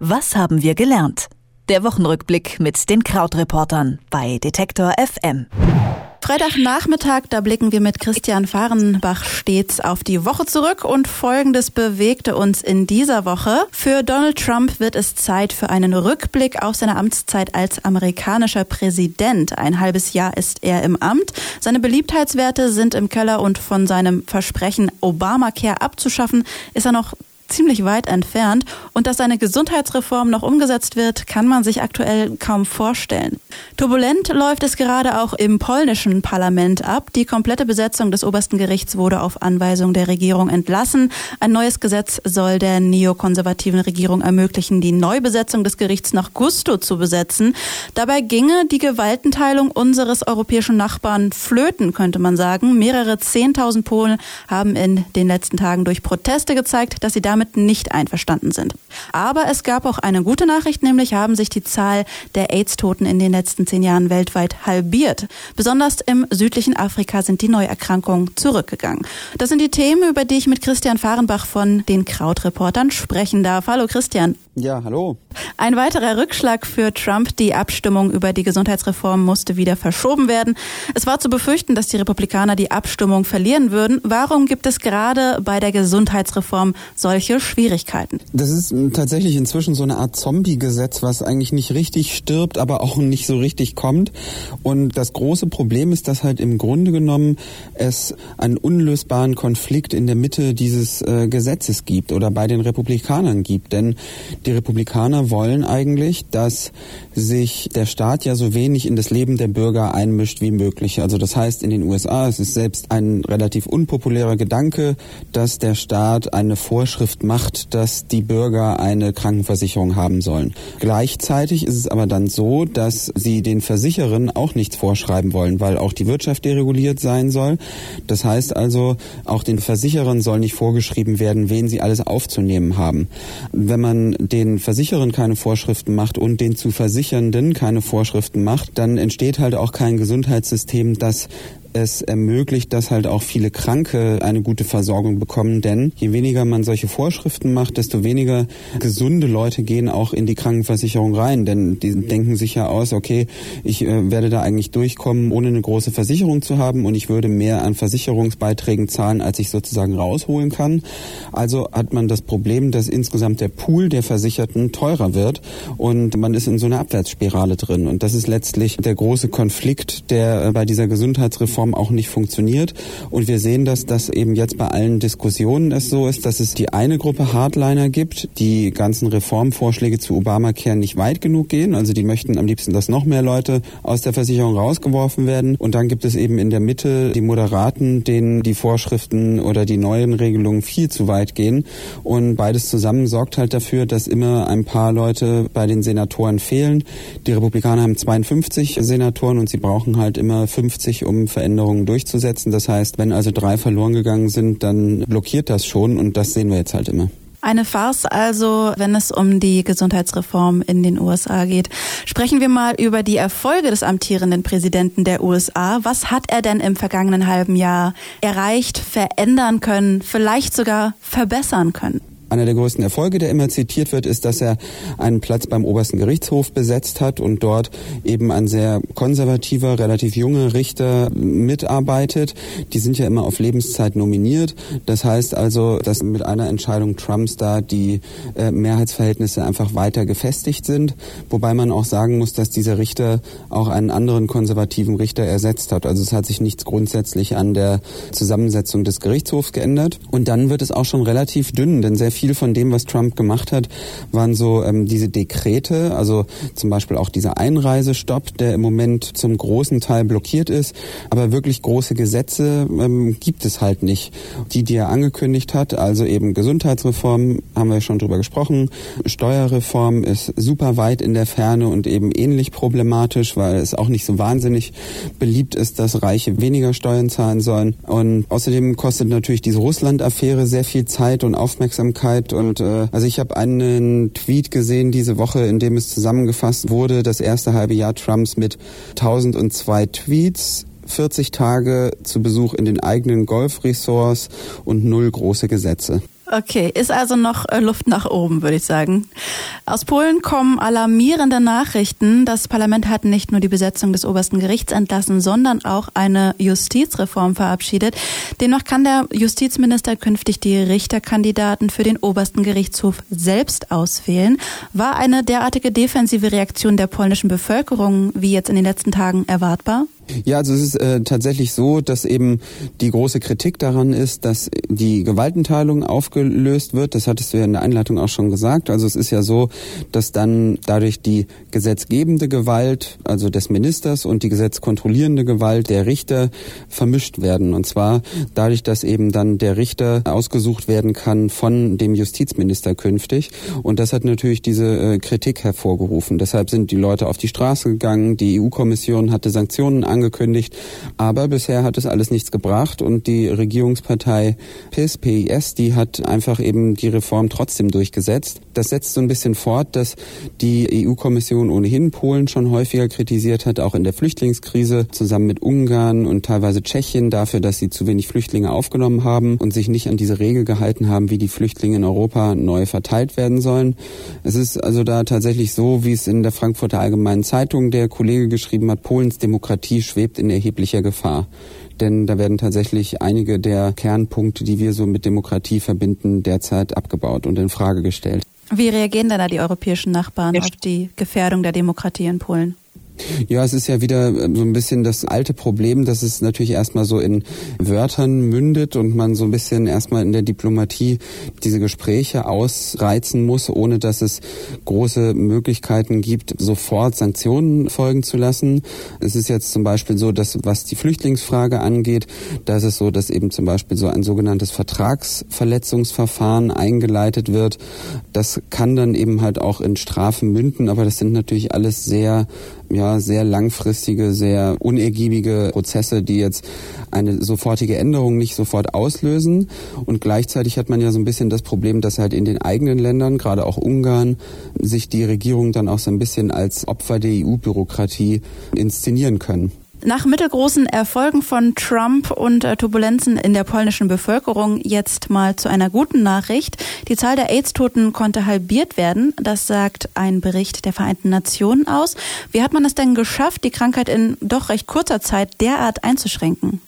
Was haben wir gelernt? Der Wochenrückblick mit den Krautreportern bei Detektor FM. Freitagnachmittag, da blicken wir mit Christian Fahrenbach stets auf die Woche zurück und Folgendes bewegte uns in dieser Woche. Für Donald Trump wird es Zeit für einen Rückblick auf seine Amtszeit als amerikanischer Präsident. Ein halbes Jahr ist er im Amt. Seine Beliebtheitswerte sind im Keller und von seinem Versprechen, Obamacare abzuschaffen, ist er noch ziemlich weit entfernt. Und dass eine Gesundheitsreform noch umgesetzt wird, kann man sich aktuell kaum vorstellen. Turbulent läuft es gerade auch im polnischen Parlament ab. Die komplette Besetzung des obersten Gerichts wurde auf Anweisung der Regierung entlassen. Ein neues Gesetz soll der neokonservativen Regierung ermöglichen, die Neubesetzung des Gerichts nach Gusto zu besetzen. Dabei ginge die Gewaltenteilung unseres europäischen Nachbarn flöten, könnte man sagen. Mehrere Zehntausend Polen haben in den letzten Tagen durch Proteste gezeigt, dass sie damit damit nicht einverstanden sind. Aber es gab auch eine gute Nachricht, nämlich haben sich die Zahl der AIDS-Toten in den letzten zehn Jahren weltweit halbiert. Besonders im südlichen Afrika sind die Neuerkrankungen zurückgegangen. Das sind die Themen, über die ich mit Christian Fahrenbach von den Krautreportern sprechen darf. Hallo Christian. Ja, hallo. Ein weiterer Rückschlag für Trump. Die Abstimmung über die Gesundheitsreform musste wieder verschoben werden. Es war zu befürchten, dass die Republikaner die Abstimmung verlieren würden. Warum gibt es gerade bei der Gesundheitsreform solche Schwierigkeiten? Das ist tatsächlich inzwischen so eine Art Zombie-Gesetz, was eigentlich nicht richtig stirbt, aber auch nicht so richtig kommt. Und das große Problem ist, dass halt im Grunde genommen es einen unlösbaren Konflikt in der Mitte dieses äh, Gesetzes gibt oder bei den Republikanern gibt. Denn die Republikaner wollen eigentlich, dass sich der Staat ja so wenig in das Leben der Bürger einmischt wie möglich. Also das heißt in den USA, es ist selbst ein relativ unpopulärer Gedanke, dass der Staat eine Vorschrift macht, dass die Bürger eine Krankenversicherung haben sollen. Gleichzeitig ist es aber dann so, dass sie den Versicherern auch nichts vorschreiben wollen, weil auch die Wirtschaft dereguliert sein soll. Das heißt also, auch den Versicherern soll nicht vorgeschrieben werden, wen sie alles aufzunehmen haben. Wenn man den Versicherern keine Vorschriften macht und den zu Versichernden keine Vorschriften macht, dann entsteht halt auch kein Gesundheitssystem, das es ermöglicht, dass halt auch viele Kranke eine gute Versorgung bekommen, denn je weniger man solche Vorschriften macht, desto weniger gesunde Leute gehen auch in die Krankenversicherung rein, denn die denken sich ja aus, okay, ich äh, werde da eigentlich durchkommen, ohne eine große Versicherung zu haben. Und ich würde mehr an Versicherungsbeiträgen zahlen, als ich sozusagen rausholen kann. Also hat man das Problem, dass insgesamt der Pool der Versicherten teurer wird. Und man ist in so einer Abwärtsspirale drin. Und das ist letztlich der große Konflikt, der äh, bei dieser Gesundheitsreform Form auch nicht funktioniert. Und wir sehen, dass das eben jetzt bei allen Diskussionen es so ist, dass es die eine Gruppe Hardliner gibt, die ganzen Reformvorschläge zu Obamacare nicht weit genug gehen. Also die möchten am liebsten, dass noch mehr Leute aus der Versicherung rausgeworfen werden. Und dann gibt es eben in der Mitte die Moderaten, denen die Vorschriften oder die neuen Regelungen viel zu weit gehen. Und beides zusammen sorgt halt dafür, dass immer ein paar Leute bei den Senatoren fehlen. Die Republikaner haben 52 Senatoren und sie brauchen halt immer 50, um Veränderungen Veränderungen durchzusetzen. Das heißt, wenn also drei verloren gegangen sind, dann blockiert das schon und das sehen wir jetzt halt immer. Eine Farce also, wenn es um die Gesundheitsreform in den USA geht. Sprechen wir mal über die Erfolge des amtierenden Präsidenten der USA. Was hat er denn im vergangenen halben Jahr erreicht, verändern können, vielleicht sogar verbessern können? Einer der größten Erfolge, der immer zitiert wird, ist, dass er einen Platz beim obersten Gerichtshof besetzt hat und dort eben ein sehr konservativer, relativ junger Richter mitarbeitet. Die sind ja immer auf Lebenszeit nominiert. Das heißt also, dass mit einer Entscheidung Trumps da die äh, Mehrheitsverhältnisse einfach weiter gefestigt sind. Wobei man auch sagen muss, dass dieser Richter auch einen anderen konservativen Richter ersetzt hat. Also es hat sich nichts grundsätzlich an der Zusammensetzung des Gerichtshofs geändert. Und dann wird es auch schon relativ dünn, denn sehr viel von dem, was Trump gemacht hat, waren so ähm, diese Dekrete, also zum Beispiel auch dieser Einreisestopp, der im Moment zum großen Teil blockiert ist. Aber wirklich große Gesetze ähm, gibt es halt nicht. Die, die er angekündigt hat, also eben Gesundheitsreform, haben wir schon drüber gesprochen. Steuerreform ist super weit in der Ferne und eben ähnlich problematisch, weil es auch nicht so wahnsinnig beliebt ist, dass Reiche weniger Steuern zahlen sollen. Und außerdem kostet natürlich diese Russland-Affäre sehr viel Zeit und Aufmerksamkeit Öffentlichkeit und äh, also ich habe einen Tweet gesehen diese Woche, in dem es zusammengefasst wurde, das erste halbe Jahr Trumps mit 1002 Tweets, 40 Tage zu Besuch in den eigenen Golfresorts und null große Gesetze. Okay, ist also noch äh, Luft nach oben, würde ich sagen. Aus Polen kommen alarmierende Nachrichten. Das Parlament hat nicht nur die Besetzung des obersten Gerichts entlassen, sondern auch eine Justizreform verabschiedet. Demnach kann der Justizminister künftig die Richterkandidaten für den obersten Gerichtshof selbst auswählen. War eine derartige defensive Reaktion der polnischen Bevölkerung wie jetzt in den letzten Tagen erwartbar? Ja, also es ist äh, tatsächlich so, dass eben die große Kritik daran ist, dass die Gewaltenteilung aufgelöst wird. Das hattest du ja in der Einleitung auch schon gesagt. Also es ist ja so, dass dann dadurch die gesetzgebende Gewalt, also des Ministers und die gesetzkontrollierende Gewalt der Richter vermischt werden. Und zwar dadurch, dass eben dann der Richter ausgesucht werden kann von dem Justizminister künftig. Und das hat natürlich diese äh, Kritik hervorgerufen. Deshalb sind die Leute auf die Straße gegangen. Die EU-Kommission hatte Sanktionen angekündigt. Aber bisher hat es alles nichts gebracht und die Regierungspartei PIS, PIS, die hat einfach eben die Reform trotzdem durchgesetzt. Das setzt so ein bisschen fort, dass die EU-Kommission ohnehin Polen schon häufiger kritisiert hat, auch in der Flüchtlingskrise, zusammen mit Ungarn und teilweise Tschechien dafür, dass sie zu wenig Flüchtlinge aufgenommen haben und sich nicht an diese Regel gehalten haben, wie die Flüchtlinge in Europa neu verteilt werden sollen. Es ist also da tatsächlich so, wie es in der Frankfurter Allgemeinen Zeitung der Kollege geschrieben hat, Polens Demokratie schwebt in erheblicher Gefahr. Denn da werden tatsächlich einige der Kernpunkte, die wir so mit Demokratie verbinden, derzeit abgebaut und in Frage gestellt. Wie reagieren denn da die europäischen Nachbarn auf die Gefährdung der Demokratie in Polen? Ja, es ist ja wieder äh, so ein bisschen das alte Problem, dass es natürlich erstmal so in Wörtern mündet und man so ein bisschen erstmal in der Diplomatie diese Gespräche ausreizen muss, ohne dass es große Möglichkeiten gibt, sofort Sanktionen folgen zu lassen. Es ist jetzt zum Beispiel so, dass was die Flüchtlingsfrage angeht, da ist es so, dass eben zum Beispiel so ein sogenanntes Vertragsverletzungsverfahren eingeleitet wird. Das kann dann eben halt auch in Strafen münden, aber das sind natürlich alles sehr ja, sehr langfristige, sehr unergiebige Prozesse, die jetzt eine sofortige Änderung nicht sofort auslösen. Und gleichzeitig hat man ja so ein bisschen das Problem, dass halt in den eigenen Ländern, gerade auch Ungarn, sich die Regierung dann auch so ein bisschen als Opfer der EU-Bürokratie inszenieren können. Nach mittelgroßen Erfolgen von Trump und äh, Turbulenzen in der polnischen Bevölkerung jetzt mal zu einer guten Nachricht. Die Zahl der AIDS-Toten konnte halbiert werden. Das sagt ein Bericht der Vereinten Nationen aus. Wie hat man es denn geschafft, die Krankheit in doch recht kurzer Zeit derart einzuschränken?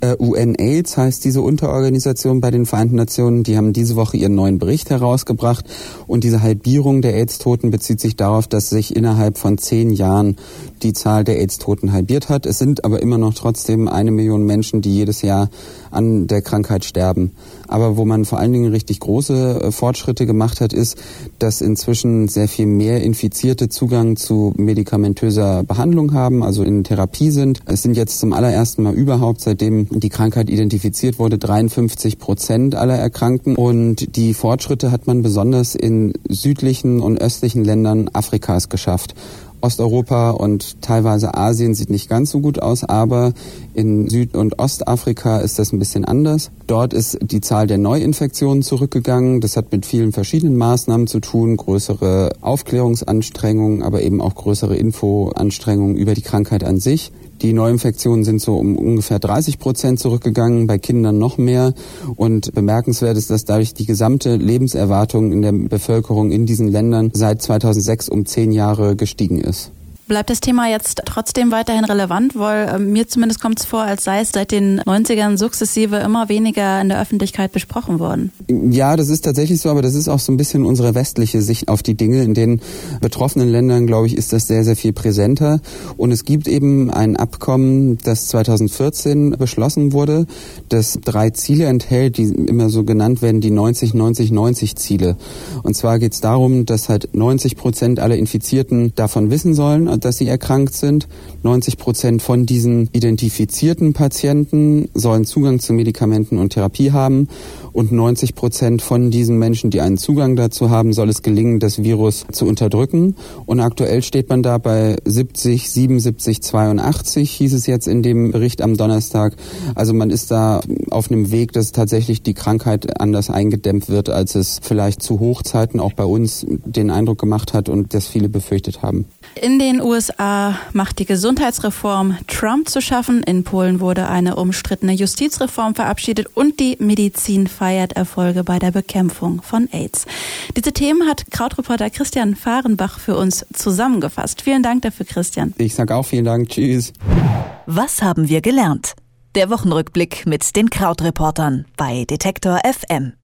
Äh, UNAIDS heißt diese Unterorganisation bei den Vereinten Nationen. Die haben diese Woche ihren neuen Bericht herausgebracht. Und diese Halbierung der AIDS-Toten bezieht sich darauf, dass sich innerhalb von zehn Jahren die Zahl der AIDS-Toten halbiert hat. Es sind aber immer noch trotzdem eine Million Menschen, die jedes Jahr an der Krankheit sterben. Aber wo man vor allen Dingen richtig große äh, Fortschritte gemacht hat, ist, dass inzwischen sehr viel mehr Infizierte Zugang zu medikamentöser Behandlung haben, also in Therapie sind. Es sind jetzt zum allerersten Mal überhaupt, seitdem die Krankheit identifiziert wurde, 53 Prozent aller Erkrankten. Und die Fortschritte hat man besonders in südlichen und östlichen Ländern Afrikas geschafft. Osteuropa und teilweise Asien sieht nicht ganz so gut aus, aber in Süd- und Ostafrika ist das ein bisschen anders. Dort ist die Zahl der Neuinfektionen zurückgegangen. Das hat mit vielen verschiedenen Maßnahmen zu tun, größere Aufklärungsanstrengungen, aber eben auch größere Infoanstrengungen über die Krankheit an sich. Die Neuinfektionen sind so um ungefähr 30 Prozent zurückgegangen, bei Kindern noch mehr. Und bemerkenswert ist, dass dadurch die gesamte Lebenserwartung in der Bevölkerung in diesen Ländern seit 2006 um zehn Jahre gestiegen ist. Bleibt das Thema jetzt trotzdem weiterhin relevant? Weil äh, mir zumindest kommt es vor, als sei es seit den 90ern sukzessive immer weniger in der Öffentlichkeit besprochen worden. Ja, das ist tatsächlich so, aber das ist auch so ein bisschen unsere westliche Sicht auf die Dinge. In den betroffenen Ländern, glaube ich, ist das sehr, sehr viel präsenter. Und es gibt eben ein Abkommen, das 2014 beschlossen wurde, das drei Ziele enthält, die immer so genannt werden, die 90-90-90 Und zwar geht es darum, dass halt 90 Prozent aller Infizierten davon wissen sollen, dass sie erkrankt sind. 90 Prozent von diesen identifizierten Patienten sollen Zugang zu Medikamenten und Therapie haben. Und 90 Prozent von diesen Menschen, die einen Zugang dazu haben, soll es gelingen, das Virus zu unterdrücken. Und aktuell steht man da bei 70, 77, 82, hieß es jetzt in dem Bericht am Donnerstag. Also man ist da auf einem Weg, dass tatsächlich die Krankheit anders eingedämmt wird, als es vielleicht zu Hochzeiten auch bei uns den Eindruck gemacht hat und das viele befürchtet haben. In den USA macht die Gesundheitsreform Trump zu schaffen. In Polen wurde eine umstrittene Justizreform verabschiedet und die Medizin feiert Erfolge bei der Bekämpfung von AIDS. Diese Themen hat Krautreporter Christian Fahrenbach für uns zusammengefasst. Vielen Dank dafür, Christian. Ich sage auch vielen Dank. Tschüss. Was haben wir gelernt? Der Wochenrückblick mit den Krautreportern bei Detektor FM.